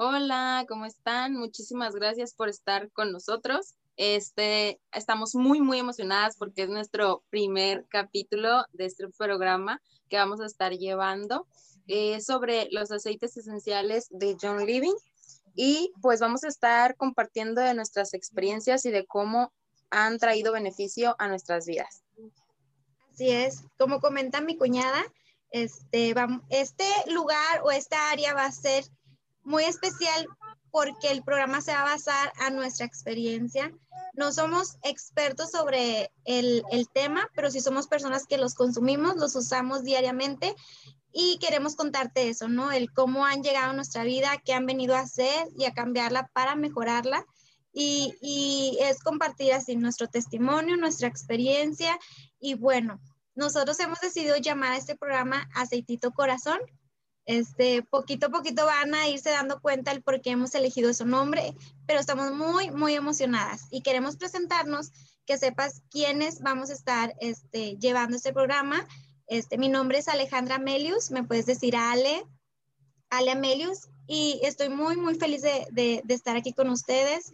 Hola, ¿cómo están? Muchísimas gracias por estar con nosotros. Este, estamos muy, muy emocionadas porque es nuestro primer capítulo de este programa que vamos a estar llevando eh, sobre los aceites esenciales de John Living. Y pues vamos a estar compartiendo de nuestras experiencias y de cómo han traído beneficio a nuestras vidas. Así es, como comenta mi cuñada, este, este lugar o esta área va a ser muy especial porque el programa se va a basar a nuestra experiencia. No somos expertos sobre el, tema, pero sí somos personas que los consumimos, los usamos diariamente y queremos contarte eso, ¿no? El cómo han llegado a nuestra vida, qué han venido a hacer y a cambiarla para mejorarla. Y, y es compartir así nuestro testimonio, nuestra experiencia. Y bueno, nosotros hemos decidido llamar a este programa Aceitito Corazón este, poquito a poquito van a irse dando cuenta el por qué hemos elegido ese nombre, pero estamos muy, muy emocionadas y queremos presentarnos, que sepas quiénes vamos a estar este, llevando este programa. Este, mi nombre es Alejandra Melius, me puedes decir Ale, Ale Melius, y estoy muy, muy feliz de, de, de estar aquí con ustedes.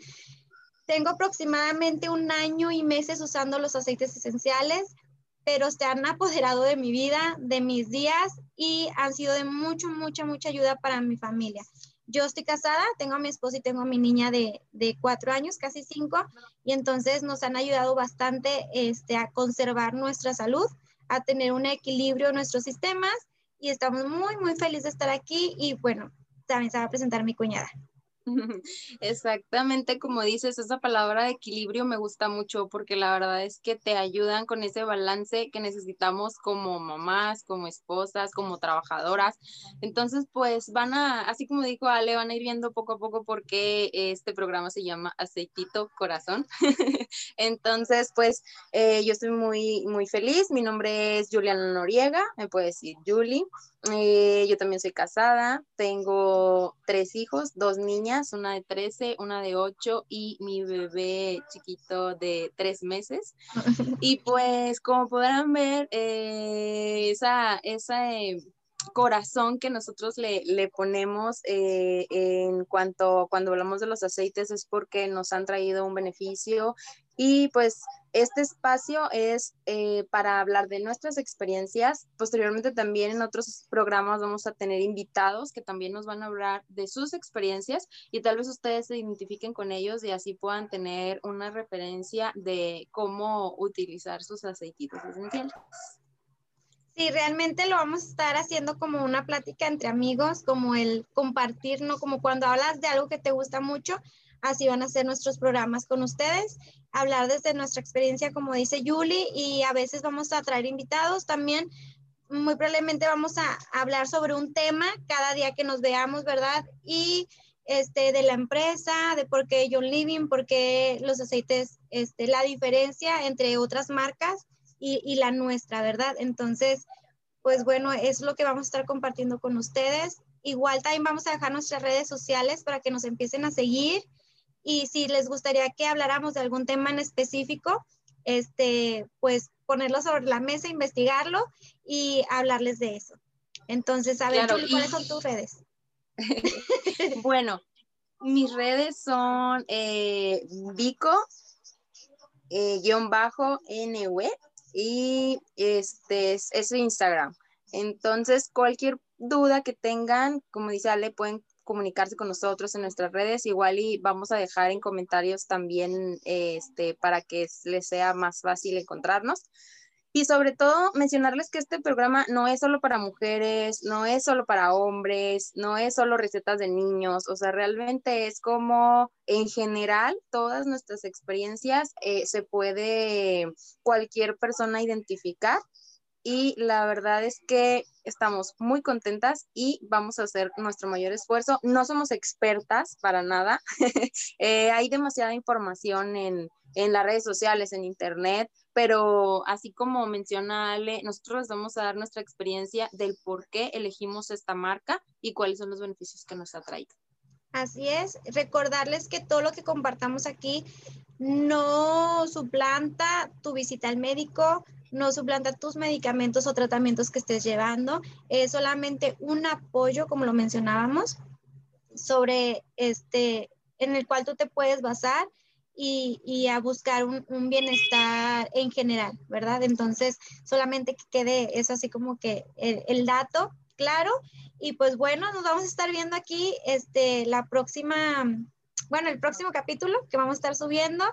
Tengo aproximadamente un año y meses usando los aceites esenciales pero se han apoderado de mi vida, de mis días y han sido de mucho, mucha, mucha ayuda para mi familia. Yo estoy casada, tengo a mi esposo y tengo a mi niña de, de cuatro años, casi cinco, y entonces nos han ayudado bastante este, a conservar nuestra salud, a tener un equilibrio en nuestros sistemas y estamos muy, muy felices de estar aquí y bueno, también se va a presentar mi cuñada. Exactamente como dices, esa palabra de equilibrio me gusta mucho porque la verdad es que te ayudan con ese balance que necesitamos como mamás, como esposas, como trabajadoras. Entonces, pues van a, así como dijo Ale, van a ir viendo poco a poco por qué este programa se llama Aceitito Corazón. Entonces, pues eh, yo estoy muy, muy feliz. Mi nombre es Juliana Noriega, me puede decir Julie. Eh, yo también soy casada, tengo tres hijos, dos niñas, una de 13, una de 8 y mi bebé chiquito de tres meses. Y pues como podrán ver, eh, esa, ese corazón que nosotros le, le ponemos eh, en cuanto cuando hablamos de los aceites es porque nos han traído un beneficio y pues este espacio es eh, para hablar de nuestras experiencias. Posteriormente también en otros programas vamos a tener invitados que también nos van a hablar de sus experiencias y tal vez ustedes se identifiquen con ellos y así puedan tener una referencia de cómo utilizar sus aceititos esenciales. Sí, realmente lo vamos a estar haciendo como una plática entre amigos, como el compartir, ¿no? Como cuando hablas de algo que te gusta mucho, así van a ser nuestros programas con ustedes, hablar desde nuestra experiencia, como dice Julie, y a veces vamos a traer invitados también. Muy probablemente vamos a hablar sobre un tema cada día que nos veamos, ¿verdad? Y este, de la empresa, de por qué John Living, por qué los aceites, este, la diferencia entre otras marcas y, y la nuestra, ¿verdad? Entonces, pues bueno, es lo que vamos a estar compartiendo con ustedes. Igual también vamos a dejar nuestras redes sociales para que nos empiecen a seguir y si les gustaría que habláramos de algún tema en específico, este, pues ponerlo sobre la mesa, investigarlo y hablarles de eso. Entonces, a ver, ¿cuáles son tus redes? bueno, mis redes son eh, Vico, eh, guion bajo NW y este es, es Instagram. Entonces, cualquier duda que tengan, como dice Ale, pueden comunicarse con nosotros en nuestras redes, igual y vamos a dejar en comentarios también este, para que les sea más fácil encontrarnos. Y sobre todo mencionarles que este programa no es solo para mujeres, no es solo para hombres, no es solo recetas de niños, o sea, realmente es como en general todas nuestras experiencias eh, se puede cualquier persona identificar y la verdad es que estamos muy contentas y vamos a hacer nuestro mayor esfuerzo. No somos expertas para nada. Eh, hay demasiada información en, en, las redes sociales, en internet, pero así como menciona Ale, nosotros les vamos a dar nuestra experiencia del por qué elegimos esta marca y cuáles son los beneficios que nos ha traído. Así es, recordarles que todo lo que compartamos aquí no suplanta tu visita al médico, no suplanta tus medicamentos o tratamientos que estés llevando, es solamente un apoyo, como lo mencionábamos, sobre este, en el cual tú te puedes basar y, a buscar un, bienestar en general, ¿verdad? Entonces, solamente que quede eso así como que el, dato claro. Y pues bueno, nos vamos a estar viendo aquí este, la próxima, bueno, el próximo capítulo que vamos a estar subiendo.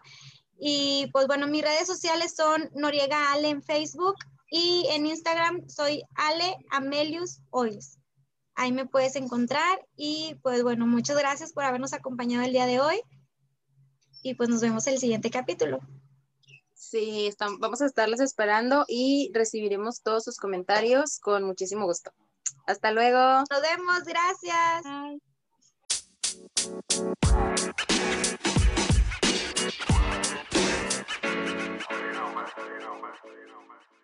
Y pues bueno, mis redes sociales son Noriega Ale en Facebook y en Instagram soy Ale Amelius Oils. Ahí me puedes encontrar y pues bueno, muchas gracias por habernos acompañado el día de hoy y pues nos vemos en el siguiente capítulo. Sí, vamos a estarles esperando y recibiremos todos sus comentarios con muchísimo gusto. Hasta luego. Nos vemos, gracias. Bye. you know my you know my you know my